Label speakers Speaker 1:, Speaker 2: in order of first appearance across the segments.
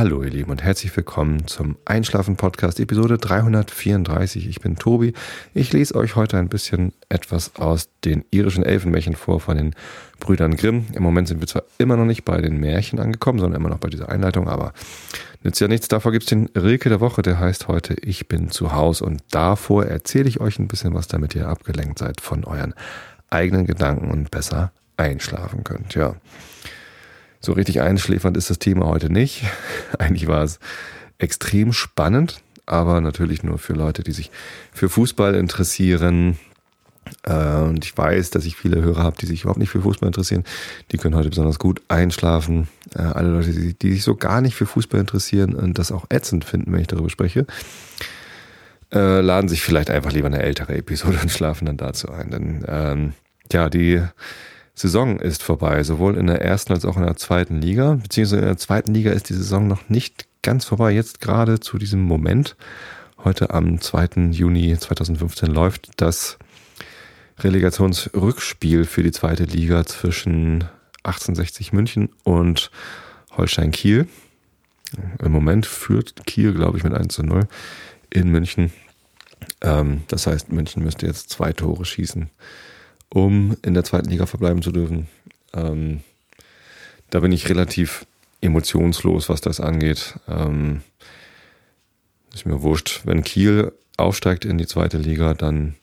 Speaker 1: Hallo ihr Lieben und herzlich willkommen zum Einschlafen Podcast Episode 334. Ich bin Tobi. Ich lese euch heute ein bisschen etwas aus den irischen Elfenmärchen vor von den Brüdern Grimm. Im Moment sind wir zwar immer noch nicht bei den Märchen angekommen, sondern immer noch bei dieser Einleitung, aber nützt ja nichts. Davor gibt es den Rilke der Woche, der heißt heute Ich bin zu Haus und davor erzähle ich euch ein bisschen was, damit ihr abgelenkt seid von euren eigenen Gedanken und besser einschlafen könnt. Ja. So richtig einschläfernd ist das Thema heute nicht. Eigentlich war es extrem spannend, aber natürlich nur für Leute, die sich für Fußball interessieren. Äh, und ich weiß, dass ich viele Hörer habe, die sich überhaupt nicht für Fußball interessieren. Die können heute besonders gut einschlafen. Äh, alle Leute, die sich so gar nicht für Fußball interessieren und das auch ätzend finden, wenn ich darüber spreche, äh, laden sich vielleicht einfach lieber eine ältere Episode und schlafen dann dazu ein. Denn ähm, ja, die Saison ist vorbei, sowohl in der ersten als auch in der zweiten Liga. Beziehungsweise in der zweiten Liga ist die Saison noch nicht ganz vorbei. Jetzt gerade zu diesem Moment, heute am 2. Juni 2015 läuft das Relegationsrückspiel für die zweite Liga zwischen 1860 München und Holstein Kiel. Im Moment führt Kiel, glaube ich, mit 1 zu 0 in München. Ähm, das heißt, München müsste jetzt zwei Tore schießen um in der zweiten Liga verbleiben zu dürfen. Ähm, da bin ich relativ emotionslos, was das angeht. Ähm, ist mir wurscht. Wenn Kiel aufsteigt in die zweite Liga, dann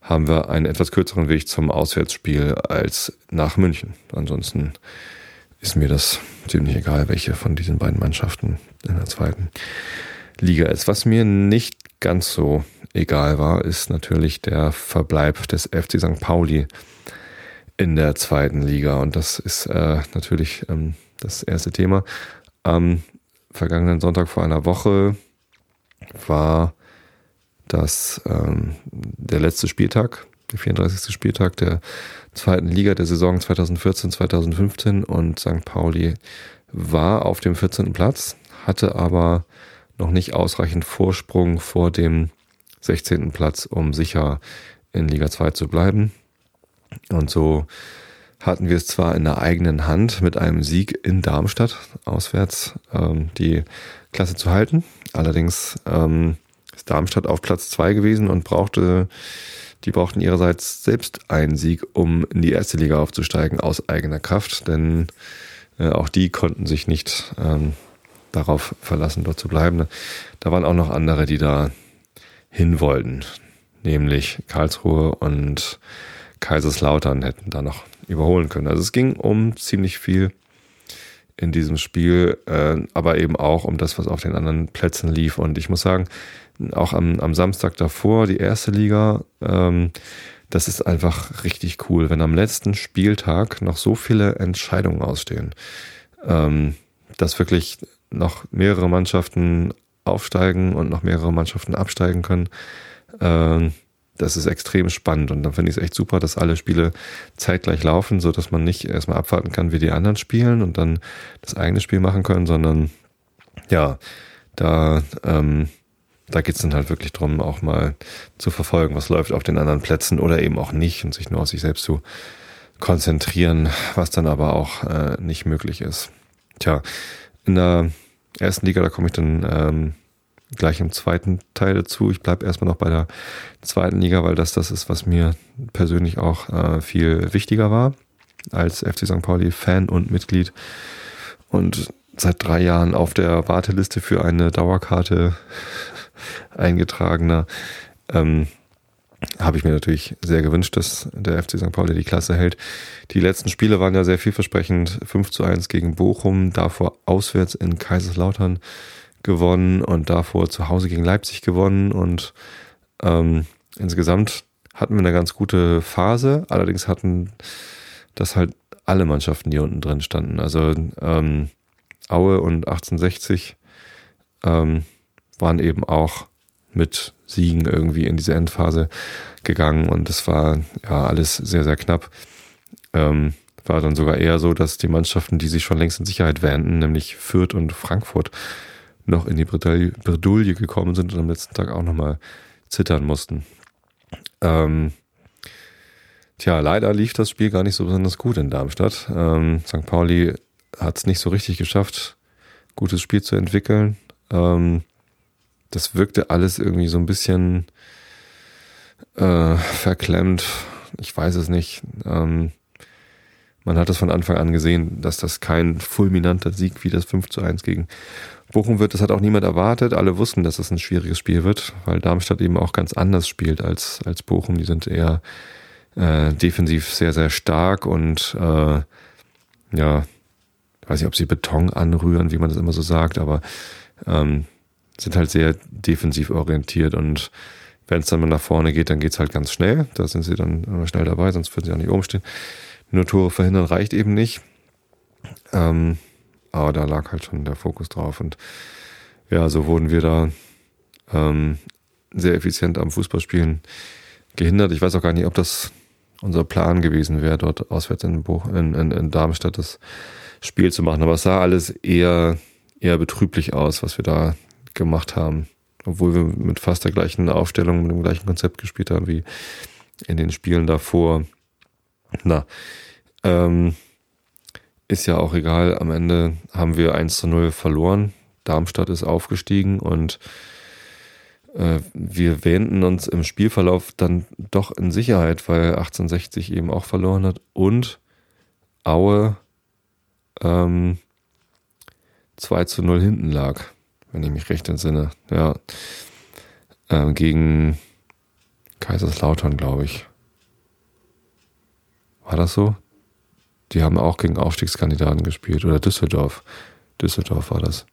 Speaker 1: haben wir einen etwas kürzeren Weg zum Auswärtsspiel als nach München. Ansonsten ist mir das ziemlich egal, welche von diesen beiden Mannschaften in der zweiten Liga ist. Was mir nicht ganz so egal war, ist natürlich der Verbleib des FC St. Pauli in der zweiten Liga. Und das ist äh, natürlich ähm, das erste Thema. Am vergangenen Sonntag vor einer Woche war das ähm, der letzte Spieltag, der 34. Spieltag der zweiten Liga der Saison 2014-2015 und St. Pauli war auf dem 14. Platz, hatte aber noch nicht ausreichend Vorsprung vor dem 16. Platz, um sicher in Liga 2 zu bleiben. Und so hatten wir es zwar in der eigenen Hand mit einem Sieg in Darmstadt auswärts ähm, die Klasse zu halten. Allerdings ähm, ist Darmstadt auf Platz 2 gewesen und brauchte, die brauchten ihrerseits selbst einen Sieg, um in die erste Liga aufzusteigen aus eigener Kraft, denn äh, auch die konnten sich nicht ähm, darauf verlassen, dort zu bleiben. Da waren auch noch andere, die da hin wollten, nämlich Karlsruhe und Kaiserslautern hätten da noch überholen können. Also es ging um ziemlich viel in diesem Spiel, äh, aber eben auch um das, was auf den anderen Plätzen lief. Und ich muss sagen, auch am, am Samstag davor, die erste Liga, ähm, das ist einfach richtig cool, wenn am letzten Spieltag noch so viele Entscheidungen ausstehen, ähm, dass wirklich noch mehrere Mannschaften aufsteigen und noch mehrere Mannschaften absteigen können. Ähm, das ist extrem spannend und dann finde ich es echt super, dass alle Spiele zeitgleich laufen, so dass man nicht erstmal abwarten kann, wie die anderen spielen und dann das eigene Spiel machen können, sondern ja, da, ähm, da geht es dann halt wirklich drum, auch mal zu verfolgen, was läuft auf den anderen Plätzen oder eben auch nicht und sich nur auf sich selbst zu konzentrieren, was dann aber auch äh, nicht möglich ist. Tja, in der ersten Liga, da komme ich dann ähm, gleich im zweiten Teil dazu. Ich bleibe erstmal noch bei der zweiten Liga, weil das das ist, was mir persönlich auch äh, viel wichtiger war als FC St. Pauli Fan und Mitglied und seit drei Jahren auf der Warteliste für eine Dauerkarte eingetragener. Ähm, habe ich mir natürlich sehr gewünscht, dass der FC St. Pauli die Klasse hält. Die letzten Spiele waren ja sehr vielversprechend. 5 zu 1 gegen Bochum, davor auswärts in Kaiserslautern gewonnen und davor zu Hause gegen Leipzig gewonnen. Und ähm, insgesamt hatten wir eine ganz gute Phase. Allerdings hatten das halt alle Mannschaften, die unten drin standen. Also ähm, Aue und 1860 ähm, waren eben auch mit Siegen irgendwie in diese Endphase gegangen und es war ja alles sehr, sehr knapp. Ähm, war dann sogar eher so, dass die Mannschaften, die sich schon längst in Sicherheit wähnten, nämlich Fürth und Frankfurt, noch in die Bredouille gekommen sind und am letzten Tag auch nochmal zittern mussten. Ähm, tja, leider lief das Spiel gar nicht so besonders gut in Darmstadt. Ähm, St. Pauli hat es nicht so richtig geschafft, gutes Spiel zu entwickeln. Ähm, das wirkte alles irgendwie so ein bisschen äh, verklemmt. Ich weiß es nicht. Ähm, man hat es von Anfang an gesehen, dass das kein fulminanter Sieg wie das 5 zu 1 gegen Bochum wird. Das hat auch niemand erwartet. Alle wussten, dass es ein schwieriges Spiel wird, weil Darmstadt eben auch ganz anders spielt als, als Bochum. Die sind eher äh, defensiv sehr, sehr stark und äh, ja, weiß nicht, ob sie Beton anrühren, wie man das immer so sagt, aber ähm, sind halt sehr defensiv orientiert und wenn es dann mal nach vorne geht, dann geht es halt ganz schnell. Da sind sie dann schnell dabei, sonst würden sie auch nicht oben stehen. Nur Tore verhindern reicht eben nicht. Ähm, aber da lag halt schon der Fokus drauf. Und ja, so wurden wir da ähm, sehr effizient am Fußballspielen gehindert. Ich weiß auch gar nicht, ob das unser Plan gewesen wäre, dort auswärts in, Buch, in, in, in Darmstadt das Spiel zu machen. Aber es sah alles eher, eher betrüblich aus, was wir da gemacht haben. Obwohl wir mit fast der gleichen Aufstellung, mit dem gleichen Konzept gespielt haben wie in den Spielen davor. Na, ähm, ist ja auch egal. Am Ende haben wir 1 zu 0 verloren. Darmstadt ist aufgestiegen und äh, wir wähnten uns im Spielverlauf dann doch in Sicherheit, weil 1860 eben auch verloren hat und Aue ähm, 2 zu 0 hinten lag, wenn ich mich recht entsinne. Ja. Ähm, gegen Kaiserslautern, glaube ich. War das so? Die haben auch gegen Aufstiegskandidaten gespielt oder Düsseldorf. Düsseldorf war das.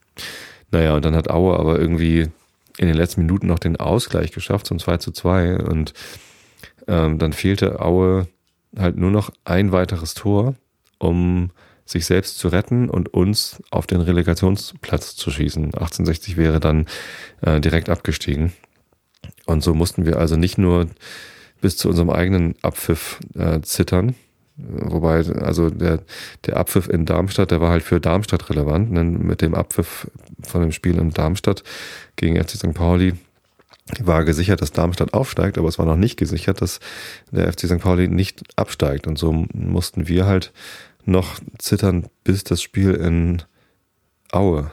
Speaker 1: Naja, und dann hat Aue aber irgendwie in den letzten Minuten noch den Ausgleich geschafft zum 2 zu 2 und ähm, dann fehlte Aue halt nur noch ein weiteres Tor, um sich selbst zu retten und uns auf den Relegationsplatz zu schießen. 1860 wäre dann äh, direkt abgestiegen. Und so mussten wir also nicht nur bis zu unserem eigenen Abpfiff äh, zittern, Wobei, also der, der Abpfiff in Darmstadt, der war halt für Darmstadt relevant. Denn mit dem Abpfiff von dem Spiel in Darmstadt gegen FC St. Pauli war gesichert, dass Darmstadt aufsteigt, aber es war noch nicht gesichert, dass der FC St. Pauli nicht absteigt. Und so mussten wir halt noch zittern, bis das Spiel in Aue.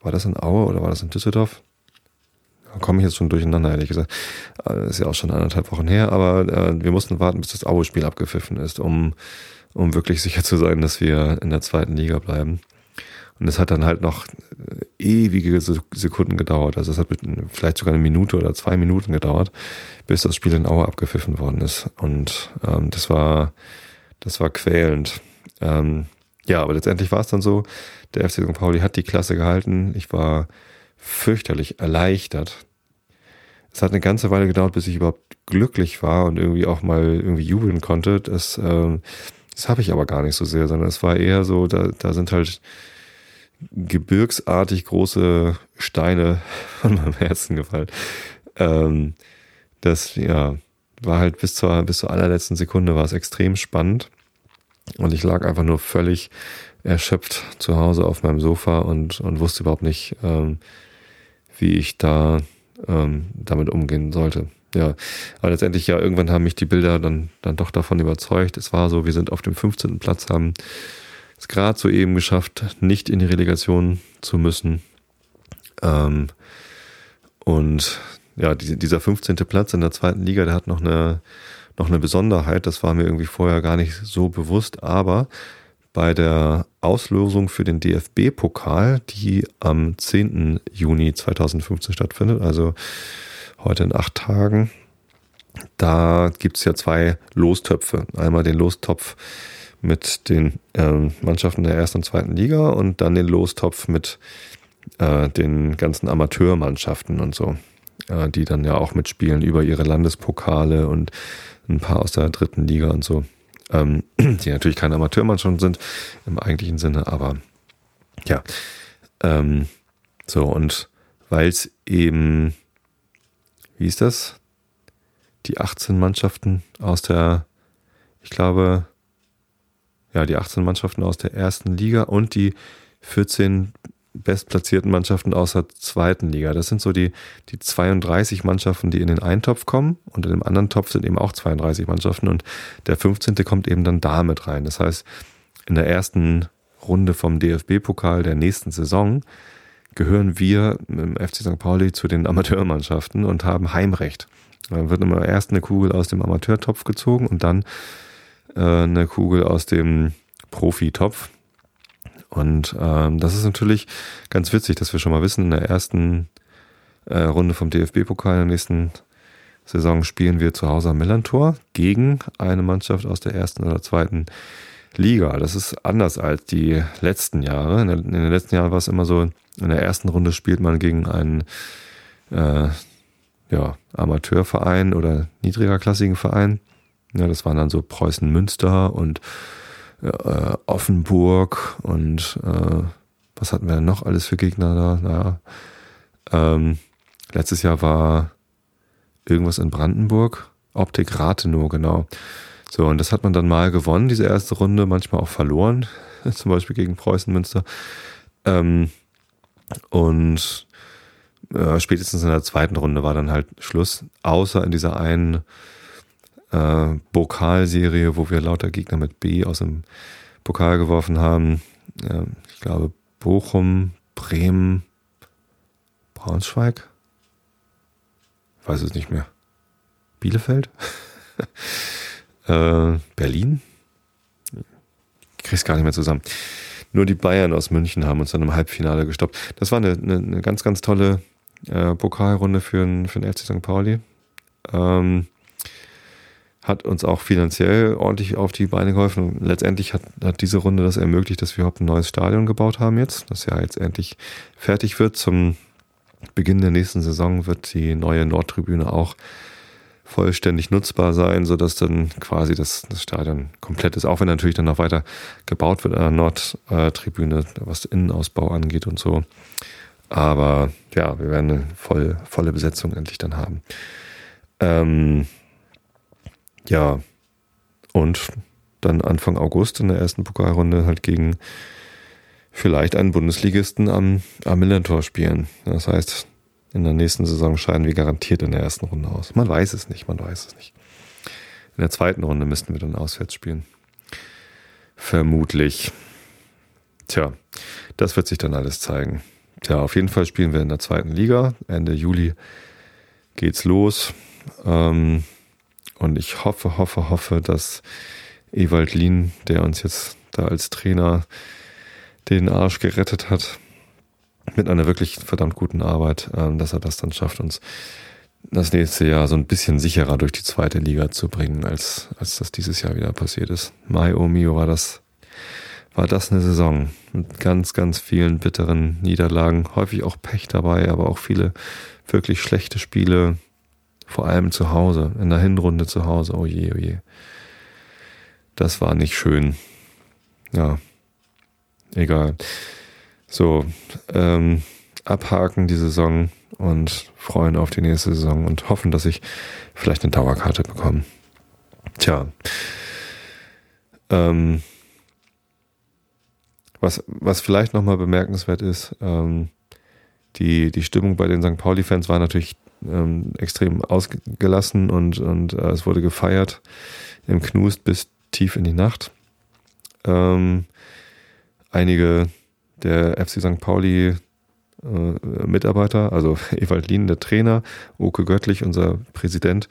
Speaker 1: War das in Aue oder war das in Düsseldorf? komme ich jetzt schon durcheinander, ehrlich gesagt. Äh, ist ja auch schon anderthalb Wochen her, aber äh, wir mussten warten, bis das Aue-Spiel abgepfiffen ist, um, um wirklich sicher zu sein, dass wir in der zweiten Liga bleiben. Und es hat dann halt noch äh, ewige Sekunden gedauert. Also es hat vielleicht sogar eine Minute oder zwei Minuten gedauert, bis das Spiel in Aue abgepfiffen worden ist. Und ähm, das war, das war quälend. Ähm, ja, aber letztendlich war es dann so, der FC St. Pauli hat die Klasse gehalten. Ich war fürchterlich erleichtert. Es hat eine ganze Weile gedauert, bis ich überhaupt glücklich war und irgendwie auch mal irgendwie jubeln konnte. Das, äh, das habe ich aber gar nicht so sehr, sondern es war eher so, da, da sind halt gebirgsartig große Steine von meinem Herzen gefallen. Ähm, das, ja, war halt bis zur, bis zur allerletzten Sekunde war es extrem spannend. Und ich lag einfach nur völlig erschöpft zu Hause auf meinem Sofa und, und wusste überhaupt nicht, ähm, wie ich da ähm, damit umgehen sollte. Ja, aber letztendlich ja, irgendwann haben mich die Bilder dann, dann doch davon überzeugt. Es war so, wir sind auf dem 15. Platz, haben es gerade so eben geschafft, nicht in die Relegation zu müssen. Ähm, und ja, die, dieser 15. Platz in der zweiten Liga, der hat noch eine, noch eine Besonderheit. Das war mir irgendwie vorher gar nicht so bewusst, aber bei der Auslosung für den DFB-Pokal, die am 10. Juni 2015 stattfindet, also heute in acht Tagen. Da gibt's ja zwei Lostöpfe. Einmal den Lostopf mit den ähm, Mannschaften der ersten und zweiten Liga und dann den Lostopf mit äh, den ganzen Amateurmannschaften und so, äh, die dann ja auch mitspielen über ihre Landespokale und ein paar aus der dritten Liga und so ähm, die natürlich keine Amateurmannschaft sind im eigentlichen Sinne, aber ja. Ähm, so, und weil es eben, wie ist das? Die 18 Mannschaften aus der, ich glaube, ja, die 18 Mannschaften aus der ersten Liga und die 14 bestplatzierten Mannschaften aus der zweiten Liga. Das sind so die, die 32 Mannschaften, die in den einen Topf kommen und in dem anderen Topf sind eben auch 32 Mannschaften und der 15. kommt eben dann da mit rein. Das heißt, in der ersten Runde vom DFB-Pokal der nächsten Saison gehören wir im FC St. Pauli zu den Amateurmannschaften und haben Heimrecht. Dann wird immer erst eine Kugel aus dem Amateurtopf gezogen und dann äh, eine Kugel aus dem Profitopf. Und ähm, das ist natürlich ganz witzig, dass wir schon mal wissen, in der ersten äh, Runde vom DFB-Pokal in der nächsten Saison spielen wir zu Hause am Millantor gegen eine Mannschaft aus der ersten oder zweiten Liga. Das ist anders als die letzten Jahre. In, der, in den letzten Jahren war es immer so, in der ersten Runde spielt man gegen einen äh, ja, Amateurverein oder niedrigerklassigen Verein. Ja, das waren dann so Preußen Münster und äh, Offenburg und äh, was hatten wir denn noch alles für Gegner da? Naja, ähm, letztes Jahr war irgendwas in Brandenburg, Optik Rathenow, genau. So, und das hat man dann mal gewonnen, diese erste Runde, manchmal auch verloren, zum Beispiel gegen Preußen Münster. Ähm, und äh, spätestens in der zweiten Runde war dann halt Schluss, außer in dieser einen äh, Pokalserie, wo wir lauter Gegner mit B aus dem Pokal geworfen haben. Äh, ich glaube Bochum, Bremen, Braunschweig. Weiß es nicht mehr. Bielefeld? äh, Berlin? Krieg's gar nicht mehr zusammen. Nur die Bayern aus München haben uns dann im Halbfinale gestoppt. Das war eine, eine, eine ganz, ganz tolle äh, Pokalrunde für den, für FC St. Pauli. Ähm, hat uns auch finanziell ordentlich auf die Beine geholfen. Und letztendlich hat, hat diese Runde das ermöglicht, dass wir überhaupt ein neues Stadion gebaut haben jetzt, das ja jetzt endlich fertig wird. Zum Beginn der nächsten Saison wird die neue Nordtribüne auch vollständig nutzbar sein, sodass dann quasi das, das Stadion komplett ist, auch wenn natürlich dann noch weiter gebaut wird an der Nordtribüne, was Innenausbau angeht und so. Aber ja, wir werden eine voll, volle Besetzung endlich dann haben. Ähm, ja, und dann Anfang August in der ersten Pokalrunde halt gegen vielleicht einen Bundesligisten am, am Millantor spielen. Das heißt, in der nächsten Saison scheiden wir garantiert in der ersten Runde aus. Man weiß es nicht, man weiß es nicht. In der zweiten Runde müssten wir dann auswärts spielen. Vermutlich. Tja, das wird sich dann alles zeigen. Tja, auf jeden Fall spielen wir in der zweiten Liga. Ende Juli geht's los. Ähm, und ich hoffe, hoffe, hoffe, dass Ewald Lien, der uns jetzt da als Trainer den Arsch gerettet hat, mit einer wirklich verdammt guten Arbeit, ähm, dass er das dann schafft, uns das nächste Jahr so ein bisschen sicherer durch die zweite Liga zu bringen, als, als das dieses Jahr wieder passiert ist. Mai oh mio war das, war das eine Saison mit ganz, ganz vielen bitteren Niederlagen, häufig auch Pech dabei, aber auch viele wirklich schlechte Spiele, vor allem zu Hause, in der Hinrunde zu Hause. Oh je, oh je. Das war nicht schön. Ja, egal. So, ähm, abhaken die Saison und freuen auf die nächste Saison und hoffen, dass ich vielleicht eine Dauerkarte bekomme. Tja. Ähm, was, was vielleicht nochmal bemerkenswert ist, ähm, die, die Stimmung bei den St. Pauli-Fans war natürlich ähm, extrem ausgelassen und, und äh, es wurde gefeiert im Knust bis tief in die Nacht. Ähm, einige der FC St. Pauli äh, Mitarbeiter, also Ewald Lien, der Trainer, Oke Göttlich, unser Präsident,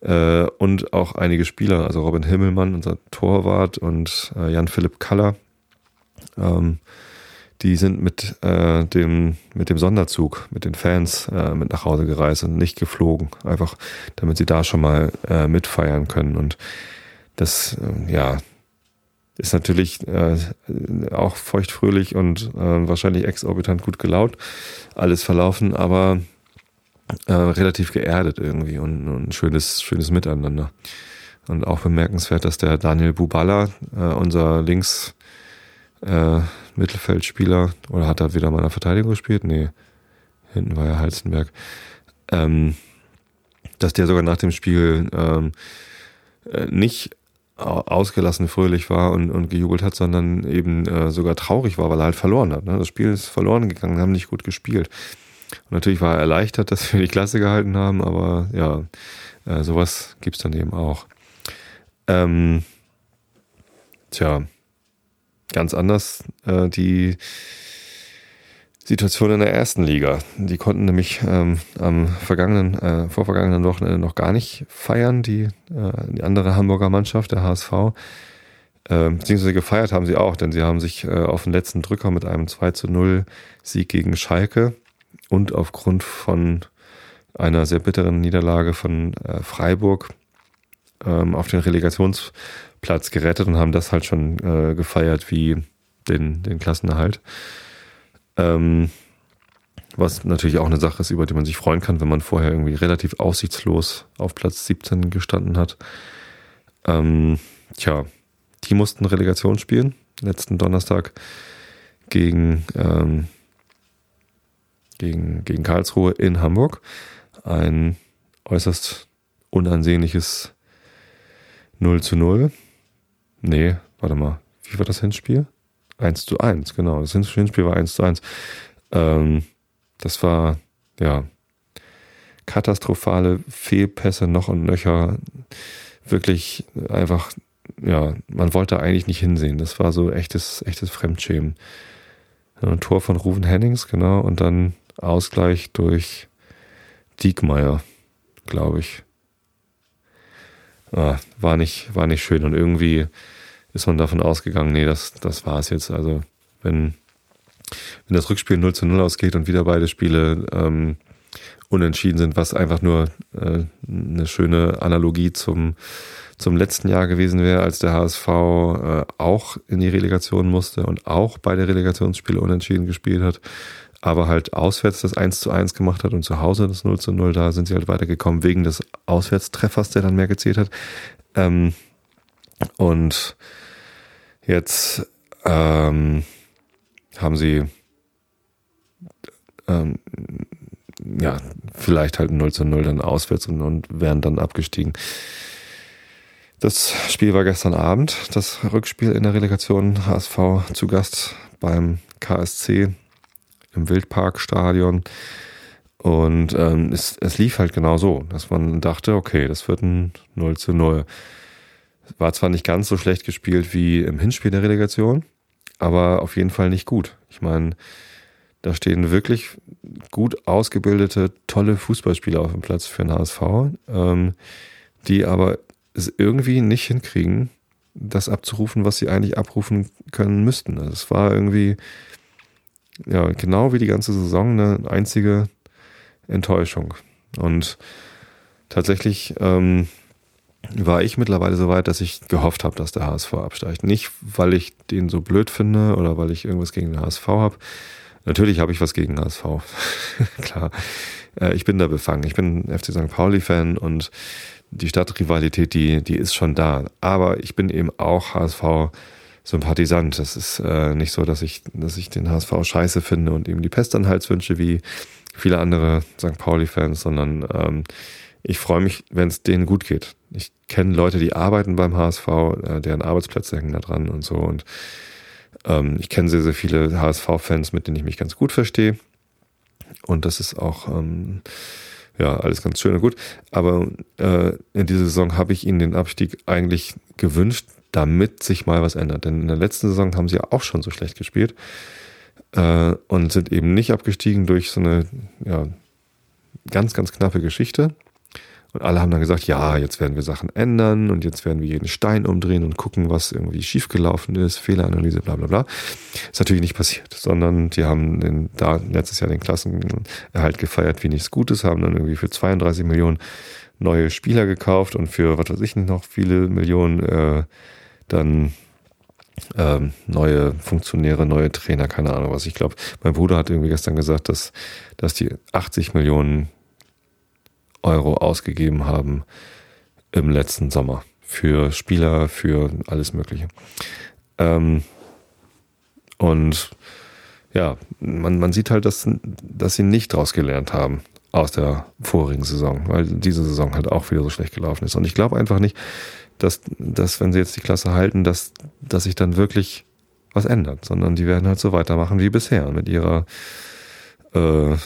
Speaker 1: äh, und auch einige Spieler, also Robin Himmelmann, unser Torwart und äh, Jan-Philipp Kaller, ähm, die sind mit äh, dem mit dem Sonderzug, mit den Fans äh, mit nach Hause gereist und nicht geflogen, einfach damit sie da schon mal äh, mitfeiern können. Und das äh, ja ist natürlich äh, auch feuchtfröhlich und äh, wahrscheinlich exorbitant gut gelaunt. Alles verlaufen, aber äh, relativ geerdet irgendwie und, und ein schönes schönes Miteinander. Und auch bemerkenswert, dass der Daniel Bubala, äh, unser Links äh, Mittelfeldspieler, oder hat er wieder mal in der Verteidigung gespielt? Nee, hinten war ja Halzenberg. Ähm, dass der sogar nach dem Spiel ähm, äh, nicht ausgelassen fröhlich war und, und gejubelt hat, sondern eben äh, sogar traurig war, weil er halt verloren hat. Ne? Das Spiel ist verloren gegangen, haben nicht gut gespielt. Und natürlich war er erleichtert, dass wir die Klasse gehalten haben, aber ja, äh, sowas gibt's dann eben auch. Ähm, tja, ganz anders äh, die Situation in der ersten Liga. Die konnten nämlich ähm, am vergangenen, äh, vorvergangenen Wochenende noch gar nicht feiern, die, äh, die andere Hamburger Mannschaft, der HSV. Äh, beziehungsweise gefeiert haben sie auch, denn sie haben sich äh, auf den letzten Drücker mit einem 2 zu 0 Sieg gegen Schalke und aufgrund von einer sehr bitteren Niederlage von äh, Freiburg ähm, auf den Relegationsplatz gerettet und haben das halt schon äh, gefeiert wie den, den Klassenerhalt. Ähm, was natürlich auch eine Sache ist, über die man sich freuen kann, wenn man vorher irgendwie relativ aussichtslos auf Platz 17 gestanden hat. Ähm, tja, die mussten Relegation spielen, letzten Donnerstag gegen, ähm, gegen, gegen Karlsruhe in Hamburg. Ein äußerst unansehnliches 0 zu 0. Nee, warte mal, wie war das Hinspiel? 1 zu 1, genau. Das Hinspiel war 1 zu 1. Ähm, das war, ja, katastrophale Fehlpässe noch und nöcher. Wirklich einfach, ja, man wollte eigentlich nicht hinsehen. Das war so echtes, echtes Fremdschämen. Ein Tor von Ruven Hennings, genau, und dann Ausgleich durch Diekmeyer, glaube ich. Ah, war nicht, war nicht schön und irgendwie ist man davon ausgegangen, nee, das, das war es jetzt. Also wenn, wenn das Rückspiel 0 zu 0 ausgeht und wieder beide Spiele ähm, unentschieden sind, was einfach nur äh, eine schöne Analogie zum, zum letzten Jahr gewesen wäre, als der HSV äh, auch in die Relegation musste und auch beide Relegationsspiele unentschieden gespielt hat, aber halt auswärts das 1 zu 1 gemacht hat und zu Hause das 0 zu 0, da sind sie halt weitergekommen wegen des Auswärtstreffers, der dann mehr gezählt hat. Ähm, und Jetzt ähm, haben sie ähm, ja vielleicht halt 0 zu 0 dann auswärts und, und wären dann abgestiegen. Das Spiel war gestern Abend, das Rückspiel in der Relegation HSV zu Gast beim KSC im Wildparkstadion. Und ähm, es, es lief halt genau so, dass man dachte, okay, das wird ein 0 zu 0. War zwar nicht ganz so schlecht gespielt wie im Hinspiel der Relegation, aber auf jeden Fall nicht gut. Ich meine, da stehen wirklich gut ausgebildete, tolle Fußballspieler auf dem Platz für den HSV, ähm, die aber es irgendwie nicht hinkriegen, das abzurufen, was sie eigentlich abrufen können müssten. Also es war irgendwie, ja, genau wie die ganze Saison eine einzige Enttäuschung. Und tatsächlich, ähm, war ich mittlerweile so weit, dass ich gehofft habe, dass der HSV absteigt. Nicht, weil ich den so blöd finde oder weil ich irgendwas gegen den HSV habe. Natürlich habe ich was gegen den HSV. Klar. Äh, ich bin da befangen. Ich bin FC St. Pauli-Fan und die Stadtrivalität, die, die ist schon da. Aber ich bin eben auch HSV-Sympathisant. Das ist äh, nicht so, dass ich, dass ich den HSV scheiße finde und ihm die Pest an Hals wünsche, wie viele andere St. Pauli-Fans, sondern ähm, ich freue mich, wenn es denen gut geht. Ich kenne Leute, die arbeiten beim HSV, äh, deren Arbeitsplätze hängen da dran und so. Und ähm, ich kenne sehr, sehr viele HSV-Fans, mit denen ich mich ganz gut verstehe. Und das ist auch ähm, ja alles ganz schön und gut. Aber äh, in dieser Saison habe ich ihnen den Abstieg eigentlich gewünscht, damit sich mal was ändert. Denn in der letzten Saison haben sie ja auch schon so schlecht gespielt äh, und sind eben nicht abgestiegen durch so eine ja, ganz, ganz knappe Geschichte. Und alle haben dann gesagt, ja, jetzt werden wir Sachen ändern und jetzt werden wir jeden Stein umdrehen und gucken, was irgendwie schiefgelaufen ist, Fehleranalyse, bla bla bla. Ist natürlich nicht passiert, sondern die haben den, da letztes Jahr den Klassenerhalt gefeiert wie nichts Gutes, haben dann irgendwie für 32 Millionen neue Spieler gekauft und für, was weiß ich nicht, noch viele Millionen äh, dann ähm, neue Funktionäre, neue Trainer, keine Ahnung was. Ich glaube, mein Bruder hat irgendwie gestern gesagt, dass, dass die 80 Millionen Euro ausgegeben haben im letzten Sommer für Spieler, für alles Mögliche. Ähm, und ja, man, man sieht halt, dass, dass sie nicht draus gelernt haben aus der vorigen Saison, weil diese Saison halt auch wieder so schlecht gelaufen ist. Und ich glaube einfach nicht, dass, dass wenn sie jetzt die Klasse halten, dass, dass sich dann wirklich was ändert, sondern die werden halt so weitermachen wie bisher mit ihrer äh,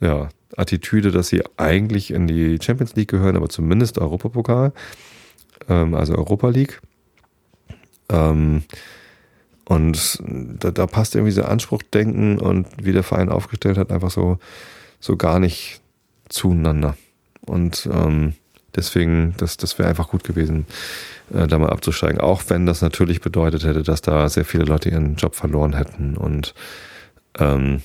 Speaker 1: ja, Attitüde, dass sie eigentlich in die Champions League gehören, aber zumindest Europapokal, ähm, also Europa League. Ähm, Und da, da passt irgendwie dieser Anspruchdenken und wie der Verein aufgestellt hat, einfach so, so gar nicht zueinander. Und ähm, deswegen, das, das wäre einfach gut gewesen, äh, da mal abzusteigen. Auch wenn das natürlich bedeutet hätte, dass da sehr viele Leute ihren Job verloren hätten und ähm,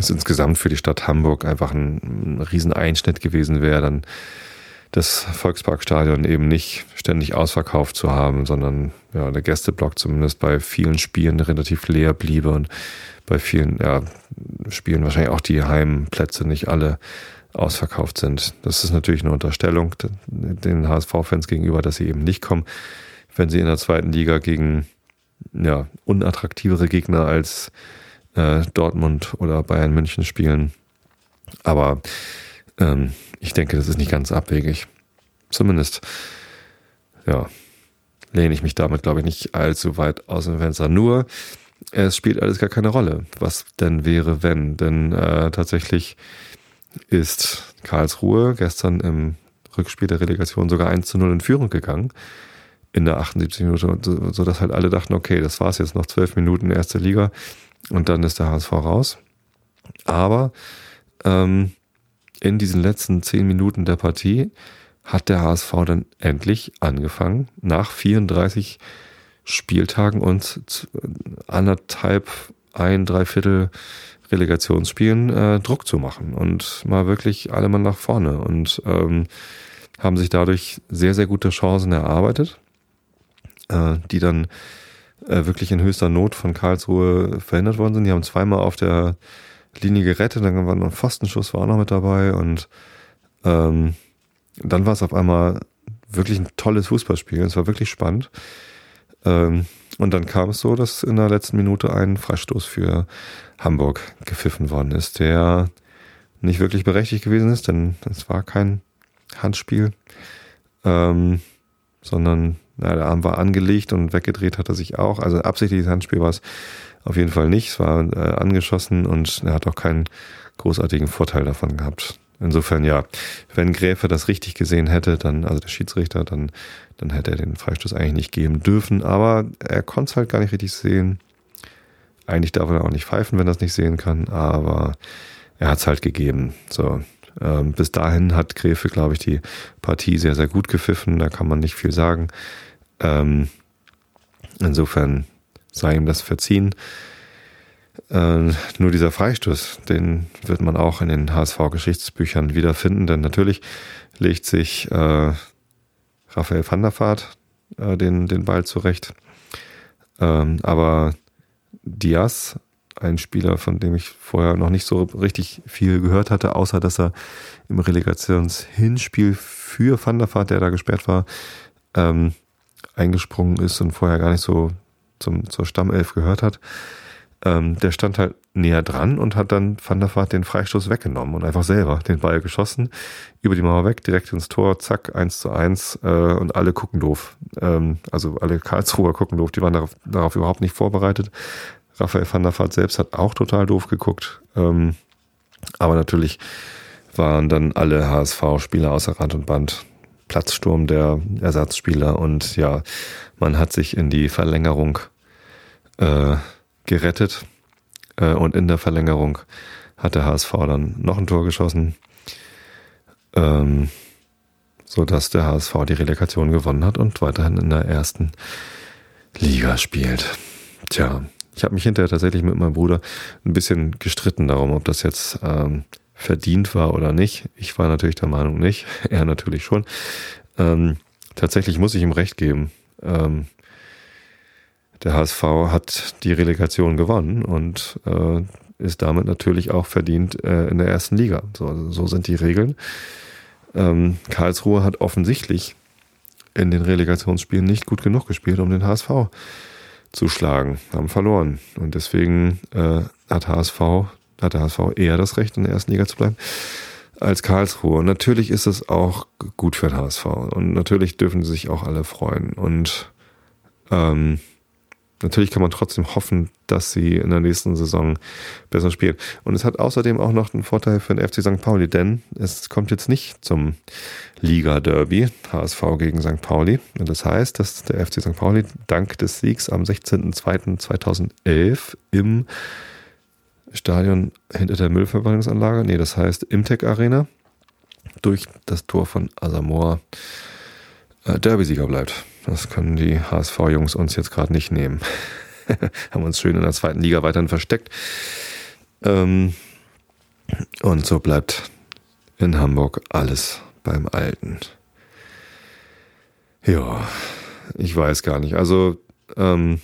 Speaker 1: es insgesamt für die Stadt Hamburg einfach ein, ein Rieseneinschnitt gewesen wäre, dann das Volksparkstadion eben nicht ständig ausverkauft zu haben, sondern ja, der Gästeblock zumindest bei vielen Spielen relativ leer bliebe und bei vielen ja, Spielen wahrscheinlich auch die Heimplätze nicht alle ausverkauft sind. Das ist natürlich eine Unterstellung den HSV-Fans gegenüber, dass sie eben nicht kommen, wenn sie in der zweiten Liga gegen ja, unattraktivere Gegner als äh, Dortmund oder Bayern München spielen. Aber ähm, ich denke, das ist nicht ganz abwegig. Zumindest, ja, lehne ich mich damit, glaube ich, nicht allzu weit aus dem Fenster. Nur, es spielt alles gar keine Rolle. Was denn wäre, wenn? Denn äh, tatsächlich ist Karlsruhe gestern im Rückspiel der Relegation sogar 1 zu 0 in Führung gegangen. In der 78 Minute, so dass halt alle dachten, okay, das war's jetzt noch zwölf Minuten erste Liga und dann ist der HSV raus. Aber ähm, in diesen letzten zehn Minuten der Partie hat der HSV dann endlich angefangen, nach 34 Spieltagen und anderthalb, ein, dreiviertel Relegationsspielen äh, Druck zu machen und mal wirklich alle mal nach vorne und ähm, haben sich dadurch sehr, sehr gute Chancen erarbeitet, äh, die dann äh, wirklich in höchster Not von Karlsruhe verhindert worden sind. Die haben zweimal auf der Linie gerettet, dann war noch ein Pfostenschuss, war auch noch mit dabei und ähm, dann war es auf einmal wirklich ein tolles Fußballspiel. Es war wirklich spannend. Ähm, und dann kam es so, dass in der letzten Minute ein Freistoß für Hamburg gepfiffen worden ist, der nicht wirklich berechtigt gewesen ist, denn es war kein Handspiel, ähm, sondern na, der Arm war angelegt und weggedreht hat er sich auch. Also absichtliches Handspiel war es auf jeden Fall nicht. Es war äh, angeschossen und er hat auch keinen großartigen Vorteil davon gehabt. Insofern ja, wenn Gräfe das richtig gesehen hätte, dann, also der Schiedsrichter, dann, dann hätte er den Freistoß eigentlich nicht geben dürfen. Aber er konnte es halt gar nicht richtig sehen. Eigentlich darf er auch nicht pfeifen, wenn er es nicht sehen kann, aber er hat es halt gegeben. So. Ähm, bis dahin hat Gräfe, glaube ich, die Partie sehr, sehr gut gepfiffen. Da kann man nicht viel sagen. Ähm, insofern sei ihm das verziehen. Äh, nur dieser Freistoß, den wird man auch in den HSV-Geschichtsbüchern wiederfinden, denn natürlich legt sich äh, Raphael van der Vaart äh, den, den Ball zurecht. Ähm, aber Diaz, ein Spieler, von dem ich vorher noch nicht so richtig viel gehört hatte, außer dass er im Relegationshinspiel für Van der Vaart, der da gesperrt war, ähm, eingesprungen ist und vorher gar nicht so zum, zur Stammelf gehört hat, ähm, der stand halt näher dran und hat dann Van der Vaart den Freistoß weggenommen und einfach selber den Ball geschossen, über die Mauer weg, direkt ins Tor, zack, eins zu eins äh, und alle gucken doof. Ähm, also alle Karlsruher gucken doof, die waren darauf, darauf überhaupt nicht vorbereitet. Raphael van der Vaart selbst hat auch total doof geguckt. Ähm, aber natürlich waren dann alle HSV-Spieler außer Rand und Band Platzsturm der Ersatzspieler und ja, man hat sich in die Verlängerung äh, gerettet äh, und in der Verlängerung hat der HSV dann noch ein Tor geschossen, ähm, so dass der HSV die Relegation gewonnen hat und weiterhin in der ersten Liga spielt. Tja, ich habe mich hinterher tatsächlich mit meinem Bruder ein bisschen gestritten darum, ob das jetzt ähm, verdient war oder nicht. Ich war natürlich der Meinung nicht, er natürlich schon. Ähm, tatsächlich muss ich ihm recht geben. Ähm, der HSV hat die Relegation gewonnen und äh, ist damit natürlich auch verdient äh, in der ersten Liga. So, so sind die Regeln. Ähm, Karlsruhe hat offensichtlich in den Relegationsspielen nicht gut genug gespielt, um den HSV zu schlagen, haben verloren. Und deswegen äh, hat HSV hat der HSV eher das Recht, in der ersten Liga zu bleiben als Karlsruhe. Und natürlich ist es auch gut für den HSV. Und natürlich dürfen sich auch alle freuen. Und ähm, natürlich kann man trotzdem hoffen, dass sie in der nächsten Saison besser spielen. Und es hat außerdem auch noch einen Vorteil für den FC St. Pauli, denn es kommt jetzt nicht zum Liga-Derby, HSV gegen St. Pauli. Und das heißt, dass der FC St. Pauli dank des Siegs am 16.02.2011 im Stadion hinter der Müllverbrennungsanlage, nee, das heißt Imtech Arena, durch das Tor von Asamoah äh, Derby-Sieger bleibt. Das können die HSV-Jungs uns jetzt gerade nicht nehmen. Haben uns schön in der zweiten Liga weiterhin versteckt. Ähm, und so bleibt in Hamburg alles beim Alten. Ja, ich weiß gar nicht. Also, ähm,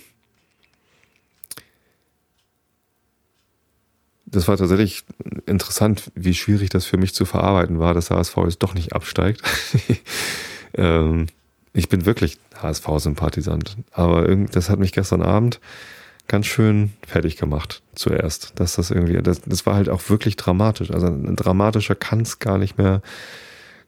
Speaker 1: das war tatsächlich interessant, wie schwierig das für mich zu verarbeiten war, dass HSV jetzt doch nicht absteigt. ähm, ich bin wirklich HSV-Sympathisant, aber das hat mich gestern Abend ganz schön fertig gemacht zuerst. Dass das irgendwie, das, das war halt auch wirklich dramatisch. Also dramatischer kann es gar nicht mehr,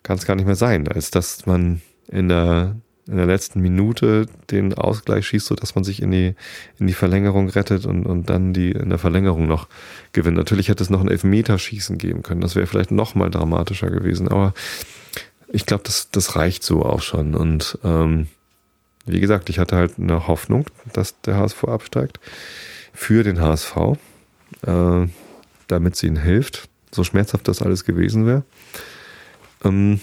Speaker 1: kann es gar nicht mehr sein, als dass man in der in der letzten Minute den Ausgleich schießt, so dass man sich in die, in die Verlängerung rettet und, und dann die in der Verlängerung noch gewinnt. Natürlich hätte es noch ein Elfmeterschießen geben können. Das wäre vielleicht noch mal dramatischer gewesen. Aber ich glaube, das, das reicht so auch schon. Und ähm, wie gesagt, ich hatte halt eine Hoffnung, dass der HSV absteigt. Für den HSV, äh, damit es ihnen hilft. So schmerzhaft das alles gewesen wäre. Ähm,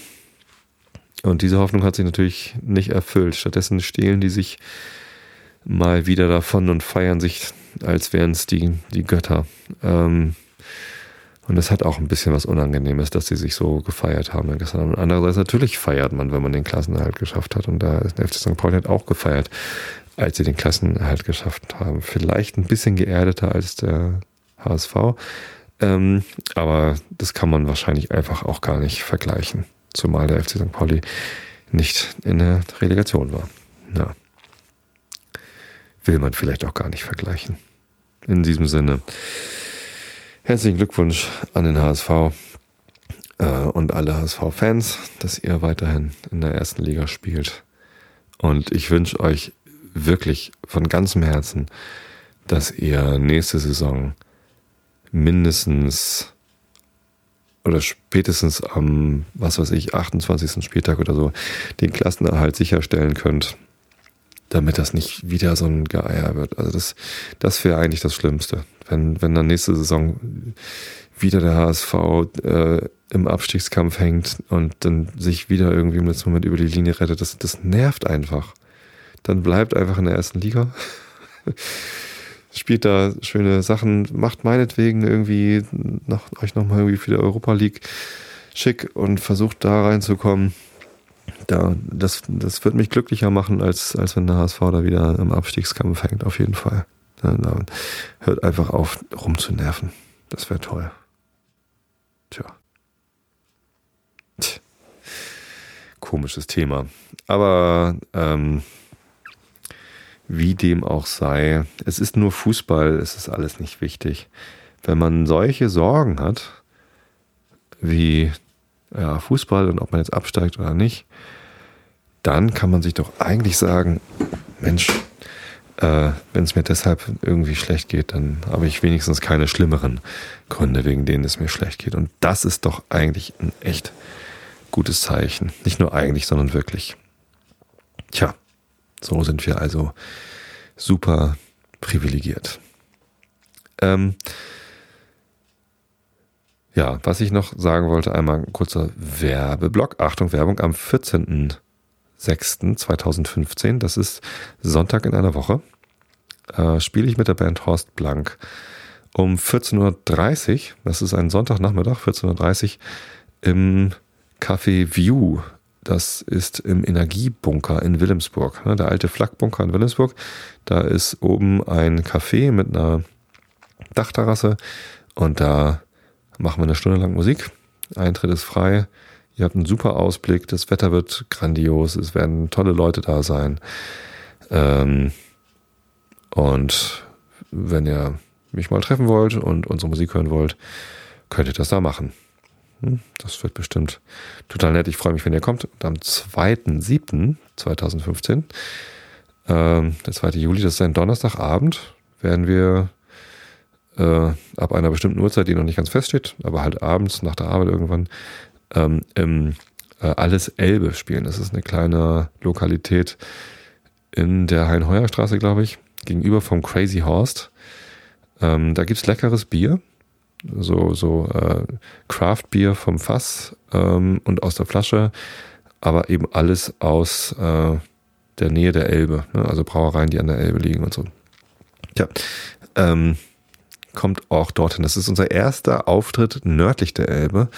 Speaker 1: und diese Hoffnung hat sich natürlich nicht erfüllt. Stattdessen stehlen die sich mal wieder davon und feiern sich, als wären es die, die Götter. Ähm, und das hat auch ein bisschen was Unangenehmes, dass sie sich so gefeiert haben. Und andererseits natürlich feiert man, wenn man den Klassenerhalt geschafft hat. Und da ist der FC St. Pauli hat auch gefeiert, als sie den Klassenerhalt geschafft haben. Vielleicht ein bisschen geerdeter als der HSV. Ähm, aber das kann man wahrscheinlich einfach auch gar nicht vergleichen zumal der FC St. Pauli nicht in der Relegation war. Ja. Will man vielleicht auch gar nicht vergleichen. In diesem Sinne, herzlichen Glückwunsch an den HSV äh, und alle HSV-Fans, dass ihr weiterhin in der ersten Liga spielt. Und ich wünsche euch wirklich von ganzem Herzen, dass ihr nächste Saison mindestens oder spätestens am, was weiß ich, 28. Spieltag oder so den Klassenerhalt sicherstellen könnt, damit das nicht wieder so ein Geier wird. Also das, das wäre eigentlich das Schlimmste. Wenn, wenn dann nächste Saison wieder der HSV äh, im Abstiegskampf hängt und dann sich wieder irgendwie im letzten Moment über die Linie rettet, das, das nervt einfach. Dann bleibt einfach in der ersten Liga. Spielt da schöne Sachen, macht meinetwegen irgendwie noch, euch nochmal irgendwie für die Europa League schick und versucht da reinzukommen. Da, das, das wird mich glücklicher machen, als, als wenn der HSV da wieder im Abstiegskampf hängt, auf jeden Fall. Da, da hört einfach auf, rumzunerven. Das wäre toll. Tja. Komisches Thema. Aber ähm, wie dem auch sei, es ist nur Fußball, es ist alles nicht wichtig. Wenn man solche Sorgen hat, wie ja, Fußball und ob man jetzt absteigt oder nicht, dann kann man sich doch eigentlich sagen, Mensch, äh, wenn es mir deshalb irgendwie schlecht geht, dann habe ich wenigstens keine schlimmeren Gründe, wegen denen es mir schlecht geht. Und das ist doch eigentlich ein echt gutes Zeichen. Nicht nur eigentlich, sondern wirklich. Tja. So sind wir also super privilegiert. Ähm, ja, was ich noch sagen wollte, einmal ein kurzer Werbeblock. Achtung, Werbung am 14.06.2015, das ist Sonntag in einer Woche, äh, spiele ich mit der Band Horst Blank um 14.30 Uhr, das ist ein Sonntagnachmittag, 14.30 Uhr im Café View das ist im Energiebunker in Wilhelmsburg. Ne, der alte Flakbunker in Wilhelmsburg. Da ist oben ein Café mit einer Dachterrasse und da machen wir eine Stunde lang Musik. Eintritt ist frei. Ihr habt einen super Ausblick. Das Wetter wird grandios. Es werden tolle Leute da sein. Ähm, und wenn ihr mich mal treffen wollt und unsere Musik hören wollt, könnt ihr das da machen. Hm, das wird bestimmt total nett. Ich freue mich, wenn ihr kommt. Und am 2.7.2015 Ähm, der 2. Juli, das ist ein Donnerstagabend, werden wir äh, ab einer bestimmten Uhrzeit, die noch nicht ganz feststeht, aber halt abends nach der Arbeit irgendwann, ähm, im äh, Alles Elbe spielen. Das ist eine kleine Lokalität in der Hein-Heuer-Straße, glaube ich, gegenüber vom Crazy Horst. Ähm, da gibt's leckeres Bier, so, so äh, Craft-Bier vom Fass ähm, und aus der Flasche, aber eben alles aus äh, der Nähe der Elbe, ne? also Brauereien, die an der Elbe liegen und so. Ja, ähm, kommt auch dorthin. Das ist unser erster Auftritt nördlich der Elbe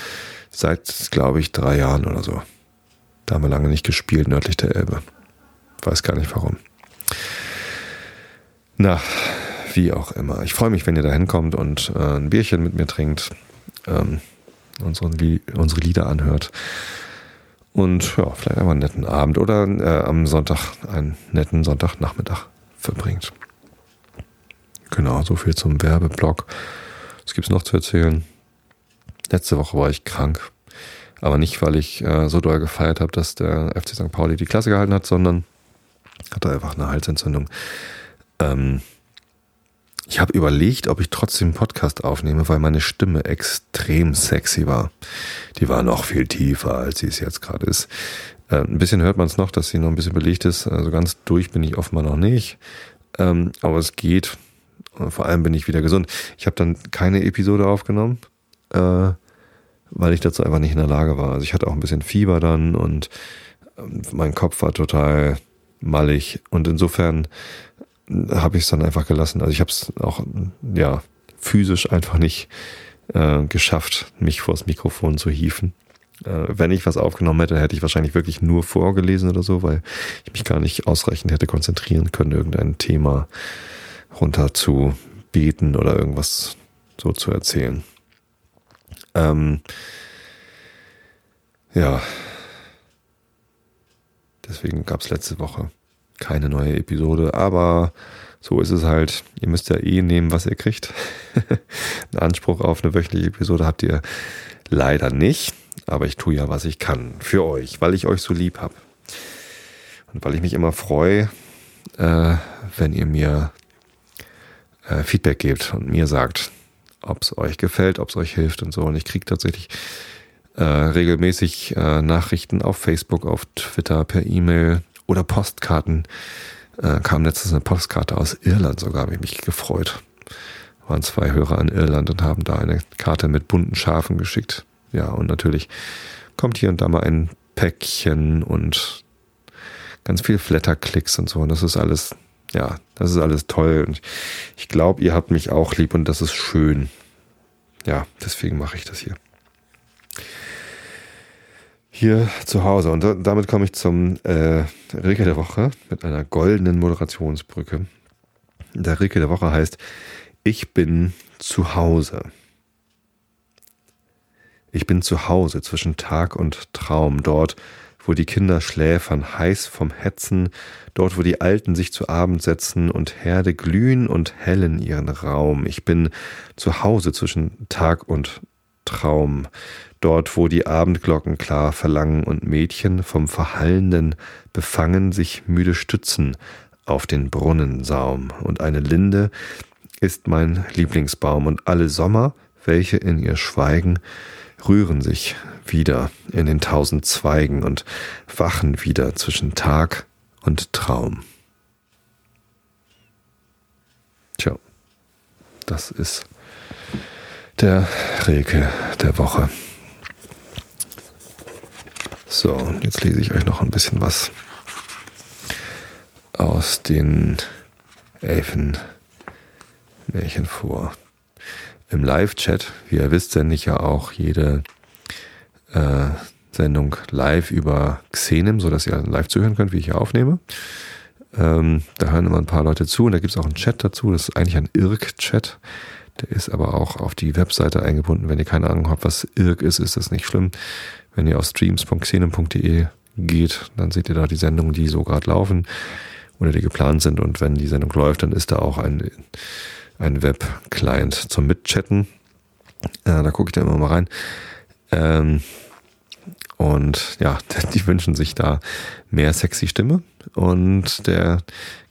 Speaker 1: seit, glaube ich, drei Jahren oder so. Da haben wir lange nicht gespielt, nördlich der Elbe. Weiß gar nicht warum. Na, wie auch immer. Ich freue mich, wenn ihr da hinkommt und äh, ein Bierchen mit mir trinkt, ähm, unsere, unsere Lieder anhört und ja, vielleicht einfach einen netten Abend oder äh, am Sonntag einen netten Sonntagnachmittag verbringt. Genau, so viel zum Werbeblock. Was gibt es noch zu erzählen? Letzte Woche war ich krank. Aber nicht, weil ich äh, so doll gefeiert habe, dass der FC St. Pauli die Klasse gehalten hat, sondern hatte einfach eine Halsentzündung. Ähm, ich habe überlegt, ob ich trotzdem einen Podcast aufnehme, weil meine Stimme extrem sexy war. Die war noch viel tiefer, als sie es jetzt gerade ist. Äh, ein bisschen hört man es noch, dass sie noch ein bisschen belegt ist. Also ganz durch bin ich offenbar noch nicht. Ähm, aber es geht. Vor allem bin ich wieder gesund. Ich habe dann keine Episode aufgenommen. Äh, weil ich dazu einfach nicht in der Lage war. Also ich hatte auch ein bisschen Fieber dann und ähm, mein Kopf war total mallig und insofern habe ich es dann einfach gelassen. Also ich habe es auch ja physisch einfach nicht äh, geschafft, mich vors Mikrofon zu hieven. Äh, wenn ich was aufgenommen hätte, hätte ich wahrscheinlich wirklich nur vorgelesen oder so, weil ich mich gar nicht ausreichend hätte konzentrieren können, irgendein Thema runter zu beten oder irgendwas so zu erzählen. Ähm, ja. Deswegen gab es letzte Woche keine neue Episode, aber so ist es halt. Ihr müsst ja eh nehmen, was ihr kriegt. Einen Anspruch auf eine wöchentliche Episode habt ihr leider nicht, aber ich tue ja, was ich kann für euch, weil ich euch so lieb habe. Und weil ich mich immer freue, äh, wenn ihr mir äh, Feedback gebt und mir sagt, ob es euch gefällt, ob es euch hilft und so. Und ich kriege tatsächlich äh, regelmäßig äh, Nachrichten auf Facebook, auf Twitter, per E-Mail oder Postkarten. Äh, kam letztens eine Postkarte aus Irland sogar, habe ich mich gefreut. Waren zwei Hörer in Irland und haben da eine Karte mit bunten Schafen geschickt. Ja, und natürlich kommt hier und da mal ein Päckchen und ganz viel Flatterklicks und so. Und das ist alles ja, das ist alles toll. Und ich glaube, ihr habt mich auch lieb und das ist schön. Ja, deswegen mache ich das hier. Hier zu Hause. Und damit komme ich zum äh, Rilke der Woche mit einer goldenen Moderationsbrücke. Der Rilke der Woche heißt Ich bin zu Hause. Ich bin zu Hause zwischen Tag und Traum, dort, wo die Kinder schläfern, heiß vom Hetzen, dort, wo die Alten sich zu Abend setzen und Herde glühen und hellen ihren Raum. Ich bin zu Hause zwischen Tag und Traum, dort, wo die Abendglocken klar verlangen und Mädchen vom Verhallenden befangen sich müde stützen auf den Brunnensaum. Und eine Linde ist mein Lieblingsbaum und alle Sommer, welche in ihr schweigen, rühren sich wieder in den tausend Zweigen und wachen wieder zwischen Tag und Traum. Tja, das ist der Rilke der Woche. So, jetzt lese ich euch noch ein bisschen was aus den Elfenmärchen vor im Live-Chat. Wie ihr wisst, sende ich ja auch jede äh, Sendung live über Xenem, sodass ihr live zuhören könnt, wie ich hier aufnehme. Ähm, da hören immer ein paar Leute zu und da gibt es auch einen Chat dazu. Das ist eigentlich ein IRC-Chat. Der ist aber auch auf die Webseite eingebunden. Wenn ihr keine Ahnung habt, was IRC ist, ist das nicht schlimm. Wenn ihr auf streams.xenem.de geht, dann seht ihr da die Sendungen, die so gerade laufen oder die geplant sind. Und wenn die Sendung läuft, dann ist da auch ein ein Web-Client zum Mitchatten. Äh, da gucke ich dann immer mal rein. Ähm, Und ja, die wünschen sich da mehr sexy Stimme. Und der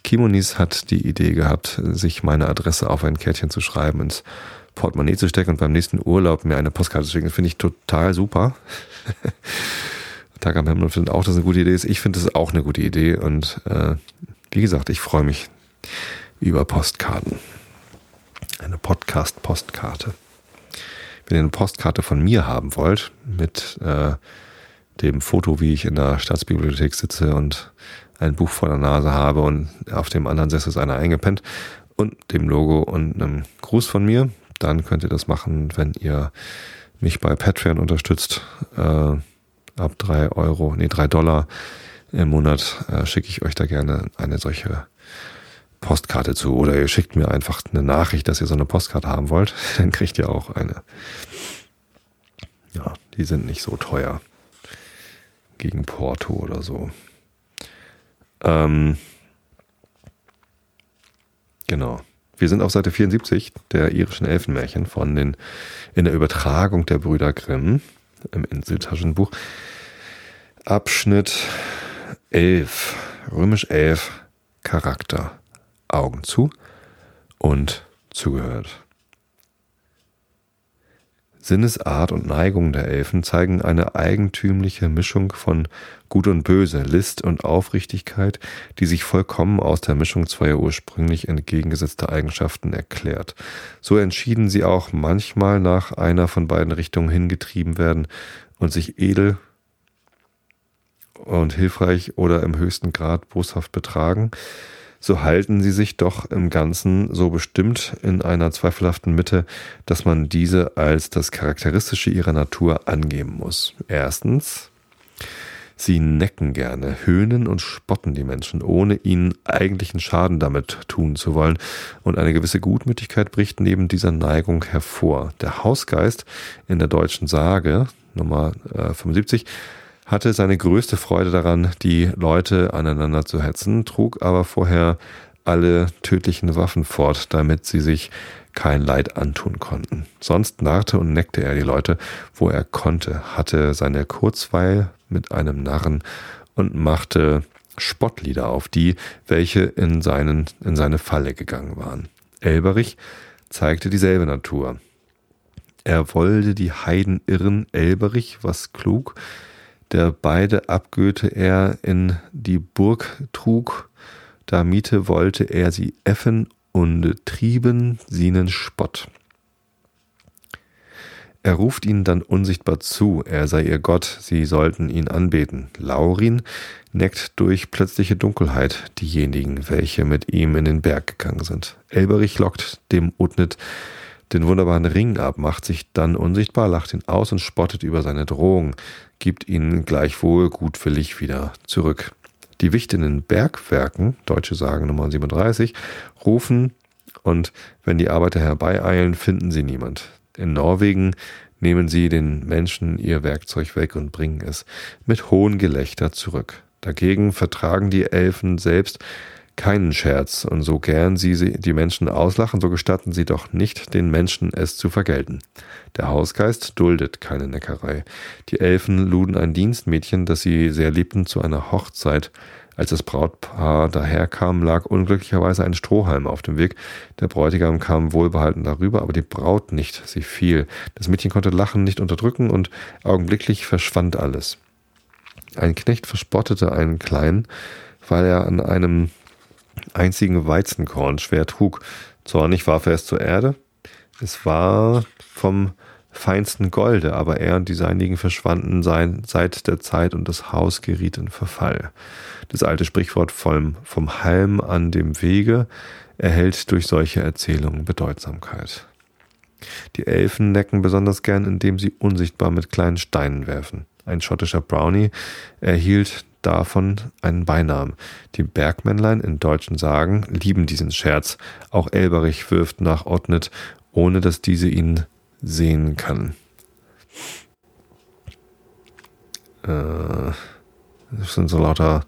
Speaker 1: Kimonis hat die Idee gehabt, sich meine Adresse auf ein Kärtchen zu schreiben, ins Portemonnaie zu stecken und beim nächsten Urlaub mir eine Postkarte zu schicken. Das finde ich total super. Tag am Himmel findet auch, dass es eine gute Idee ist. Ich finde es auch eine gute Idee. Und äh, wie gesagt, ich freue mich über Postkarten. Eine Podcast-Postkarte. Wenn ihr eine Postkarte von mir haben wollt, mit äh, dem Foto, wie ich in der Staatsbibliothek sitze und ein Buch vor der Nase habe und auf dem anderen Sessel ist einer eingepennt und dem Logo und einem Gruß von mir, dann könnt ihr das machen, wenn ihr mich bei Patreon unterstützt. Äh, ab drei Euro, nee, drei Dollar im Monat äh, schicke ich euch da gerne eine solche Postkarte zu. Oder ihr schickt mir einfach eine Nachricht, dass ihr so eine Postkarte haben wollt. Dann kriegt ihr auch eine. Ja, die sind nicht so teuer. Gegen Porto oder so. Ähm, genau. Wir sind auf Seite 74 der irischen Elfenmärchen von den in der Übertragung der Brüder Grimm im Inseltaschenbuch. Abschnitt 11, römisch 11, Charakter. Augen zu und zugehört. Sinnesart und Neigung der Elfen zeigen eine eigentümliche Mischung von Gut und Böse, List und Aufrichtigkeit, die sich vollkommen aus der Mischung zweier ursprünglich entgegengesetzter Eigenschaften erklärt. So entschieden sie auch manchmal nach einer von beiden Richtungen hingetrieben werden und sich edel und hilfreich oder im höchsten Grad boshaft betragen, so halten sie sich doch im Ganzen so bestimmt in einer zweifelhaften Mitte, dass man diese als das Charakteristische ihrer Natur angeben muss. Erstens, sie necken gerne, höhnen und spotten die Menschen, ohne ihnen eigentlichen Schaden damit tun zu wollen, und eine gewisse Gutmütigkeit bricht neben dieser Neigung hervor. Der Hausgeist in der deutschen Sage, Nummer äh, 75, hatte seine größte Freude daran, die Leute aneinander zu hetzen, trug aber vorher alle tödlichen Waffen fort, damit sie sich kein Leid antun konnten. Sonst narrte und neckte er die Leute, wo er konnte, hatte seine Kurzweil mit einem Narren und machte Spottlieder auf die, welche in, seinen, in seine Falle gegangen waren. Elberich zeigte dieselbe Natur. Er wollte die Heiden irren, Elberich, was klug, der beide abgöte er in die Burg trug, da Miete wollte er sie effen und trieben sienen Spott. Er ruft ihnen dann unsichtbar zu, er sei ihr Gott, sie sollten ihn anbeten. Laurin neckt durch plötzliche Dunkelheit diejenigen, welche mit ihm in den Berg gegangen sind. Elberich lockt dem Utnit den wunderbaren Ring ab, macht sich dann unsichtbar, lacht ihn aus und spottet über seine Drohung, gibt ihn gleichwohl gutwillig wieder zurück. Die wichtigen Bergwerken, deutsche Sagen Nummer 37, rufen und wenn die Arbeiter herbeieilen, finden sie niemand. In Norwegen nehmen sie den Menschen ihr Werkzeug weg und bringen es mit hohem Gelächter zurück. Dagegen vertragen die Elfen selbst keinen Scherz, und so gern sie die Menschen auslachen, so gestatten sie doch nicht den Menschen es zu vergelten. Der Hausgeist duldet keine Neckerei. Die Elfen luden ein Dienstmädchen, das sie sehr liebten, zu einer Hochzeit. Als das Brautpaar daherkam, lag unglücklicherweise ein Strohhalm auf dem Weg. Der Bräutigam kam wohlbehalten darüber, aber die Braut nicht. Sie fiel. Das Mädchen konnte Lachen nicht unterdrücken und augenblicklich verschwand alles. Ein Knecht verspottete einen Kleinen, weil er an einem einzigen Weizenkorn schwer trug. Zornig warf er es zur Erde. Es war vom feinsten Golde, aber er und die Seinigen verschwanden sein, seit der Zeit und das Haus geriet in Verfall. Das alte Sprichwort vom, vom Halm an dem Wege erhält durch solche Erzählungen Bedeutsamkeit. Die Elfen necken besonders gern, indem sie unsichtbar mit kleinen Steinen werfen. Ein schottischer Brownie erhielt davon einen Beinamen. Die Bergmännlein in deutschen Sagen lieben diesen Scherz. Auch Elberich wirft nach Ottnit, ohne dass diese ihn sehen kann. Äh, das sind so lauter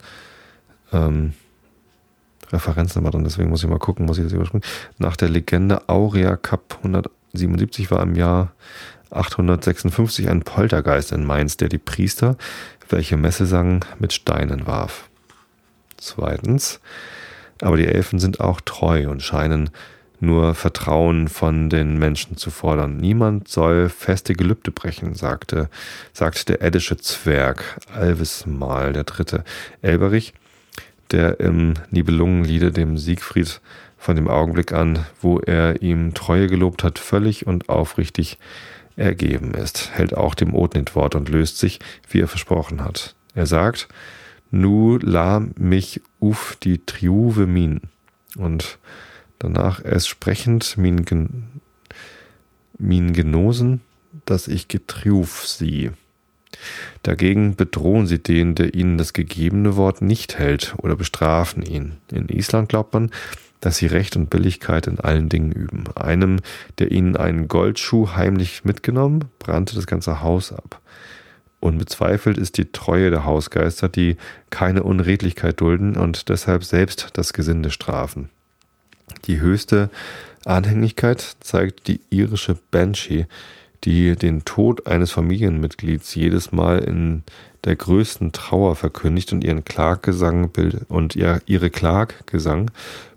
Speaker 1: ähm, Referenzen immer drin, deswegen muss ich mal gucken, muss ich das überspringen. Nach der Legende Aurea Cup 1877 war im Jahr 856 ein Poltergeist in Mainz, der die Priester, welche Messe sangen, mit Steinen warf. Zweitens, aber die Elfen sind auch treu und scheinen nur Vertrauen von den Menschen zu fordern. Niemand soll feste Gelübde brechen, sagte, sagt der eddische Zwerg Alvis Mal der Dritte. Elberich, der im Nibelungenliede dem Siegfried von dem Augenblick an, wo er ihm Treue gelobt hat, völlig und aufrichtig ergeben ist, hält auch dem Odnit Wort und löst sich, wie er versprochen hat. Er sagt, Nu la mich uf die Triuve min. Und danach erst sprechend min, gen, min genosen, dass ich getriuf sie. Dagegen bedrohen sie den, der ihnen das gegebene Wort nicht hält oder bestrafen ihn. In Island glaubt man, dass sie Recht und Billigkeit in allen Dingen üben. Einem, der ihnen einen Goldschuh heimlich mitgenommen, brannte das ganze Haus ab. Unbezweifelt ist die Treue der Hausgeister, die keine Unredlichkeit dulden und deshalb selbst das Gesinde strafen. Die höchste Anhängigkeit zeigt die irische Banshee, die den Tod eines Familienmitglieds jedes Mal in der größten Trauer verkündigt und ihren Klaggesang und ihre Klaggesang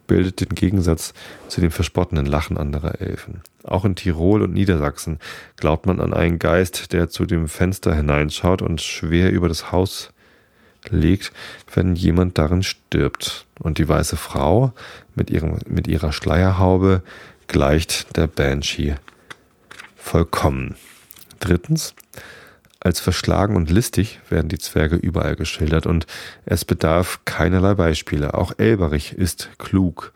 Speaker 1: bildet den Gegensatz zu dem verspottenden Lachen anderer Elfen. Auch in Tirol und Niedersachsen glaubt man an einen Geist, der zu dem Fenster hineinschaut und schwer über das Haus legt, wenn jemand darin stirbt. Und die weiße Frau mit, ihrem, mit ihrer Schleierhaube gleicht der Banshee vollkommen. Drittens, als verschlagen und listig werden die Zwerge überall geschildert und es bedarf keinerlei Beispiele. Auch Elberich ist klug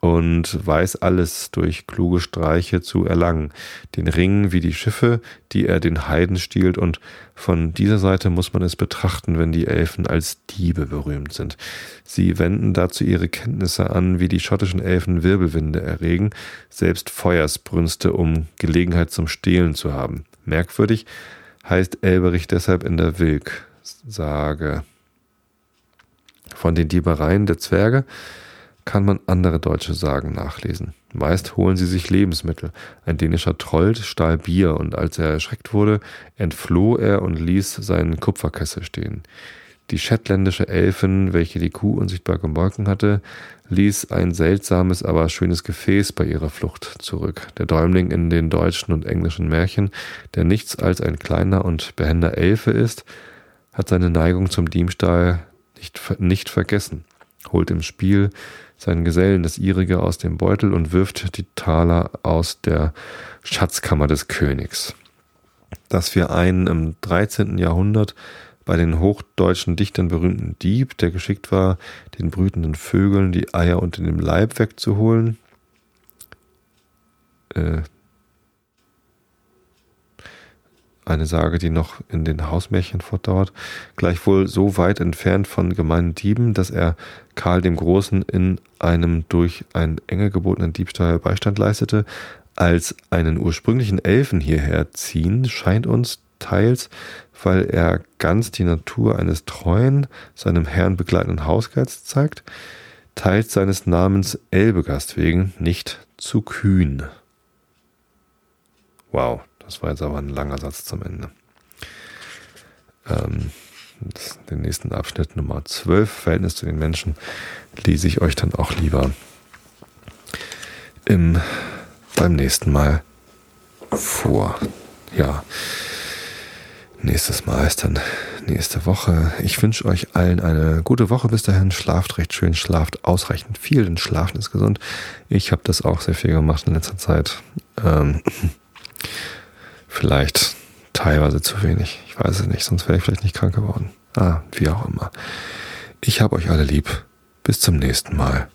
Speaker 1: und weiß alles durch kluge Streiche zu erlangen. Den Ring wie die Schiffe, die er den Heiden stiehlt und von dieser Seite muss man es betrachten, wenn die Elfen als Diebe berühmt sind. Sie wenden dazu ihre Kenntnisse an, wie die schottischen Elfen Wirbelwinde erregen, selbst Feuersbrünste, um Gelegenheit zum Stehlen zu haben. Merkwürdig, heißt Elberich deshalb in der Wilk-Sage. Von den Diebereien der Zwerge kann man andere deutsche Sagen nachlesen. Meist holen sie sich Lebensmittel. Ein dänischer Troll stahl Bier und als er erschreckt wurde, entfloh er und ließ seinen Kupferkessel stehen. Die shetländische Elfin, welche die Kuh unsichtbar gemolken hatte, ließ ein seltsames, aber schönes Gefäß bei ihrer Flucht zurück. Der Däumling in den deutschen und englischen Märchen, der nichts als ein kleiner und behender Elfe ist, hat seine Neigung zum Diebstahl nicht, nicht vergessen, holt im Spiel seinen Gesellen das ihrige aus dem Beutel und wirft die Taler aus der Schatzkammer des Königs. Dass wir einen im 13. Jahrhundert bei den hochdeutschen Dichtern berühmten Dieb, der geschickt war, den brütenden Vögeln die Eier unter dem Leib wegzuholen. Äh, eine Sage, die noch in den Hausmärchen fortdauert, gleichwohl so weit entfernt von gemeinen Dieben, dass er Karl dem Großen in einem durch ein enge gebotenen Diebstahl Beistand leistete, als einen ursprünglichen Elfen hierher ziehen, scheint uns teils weil er ganz die Natur eines treuen, seinem Herrn begleitenden Hausgeists zeigt, teils seines Namens Elbegast wegen nicht zu kühn. Wow, das war jetzt aber ein langer Satz zum Ende. Ähm, das, den nächsten Abschnitt Nummer 12, Verhältnis zu den Menschen, lese ich euch dann auch lieber im, beim nächsten Mal vor. Ja. Nächstes Mal ist dann nächste Woche. Ich wünsche euch allen eine gute Woche bis dahin. Schlaft recht schön, schlaft ausreichend viel, denn Schlafen ist gesund. Ich habe das auch sehr viel gemacht in letzter Zeit. Ähm, vielleicht teilweise zu wenig. Ich weiß es nicht, sonst wäre ich vielleicht nicht krank geworden. Ah, wie auch immer. Ich habe euch alle lieb. Bis zum nächsten Mal.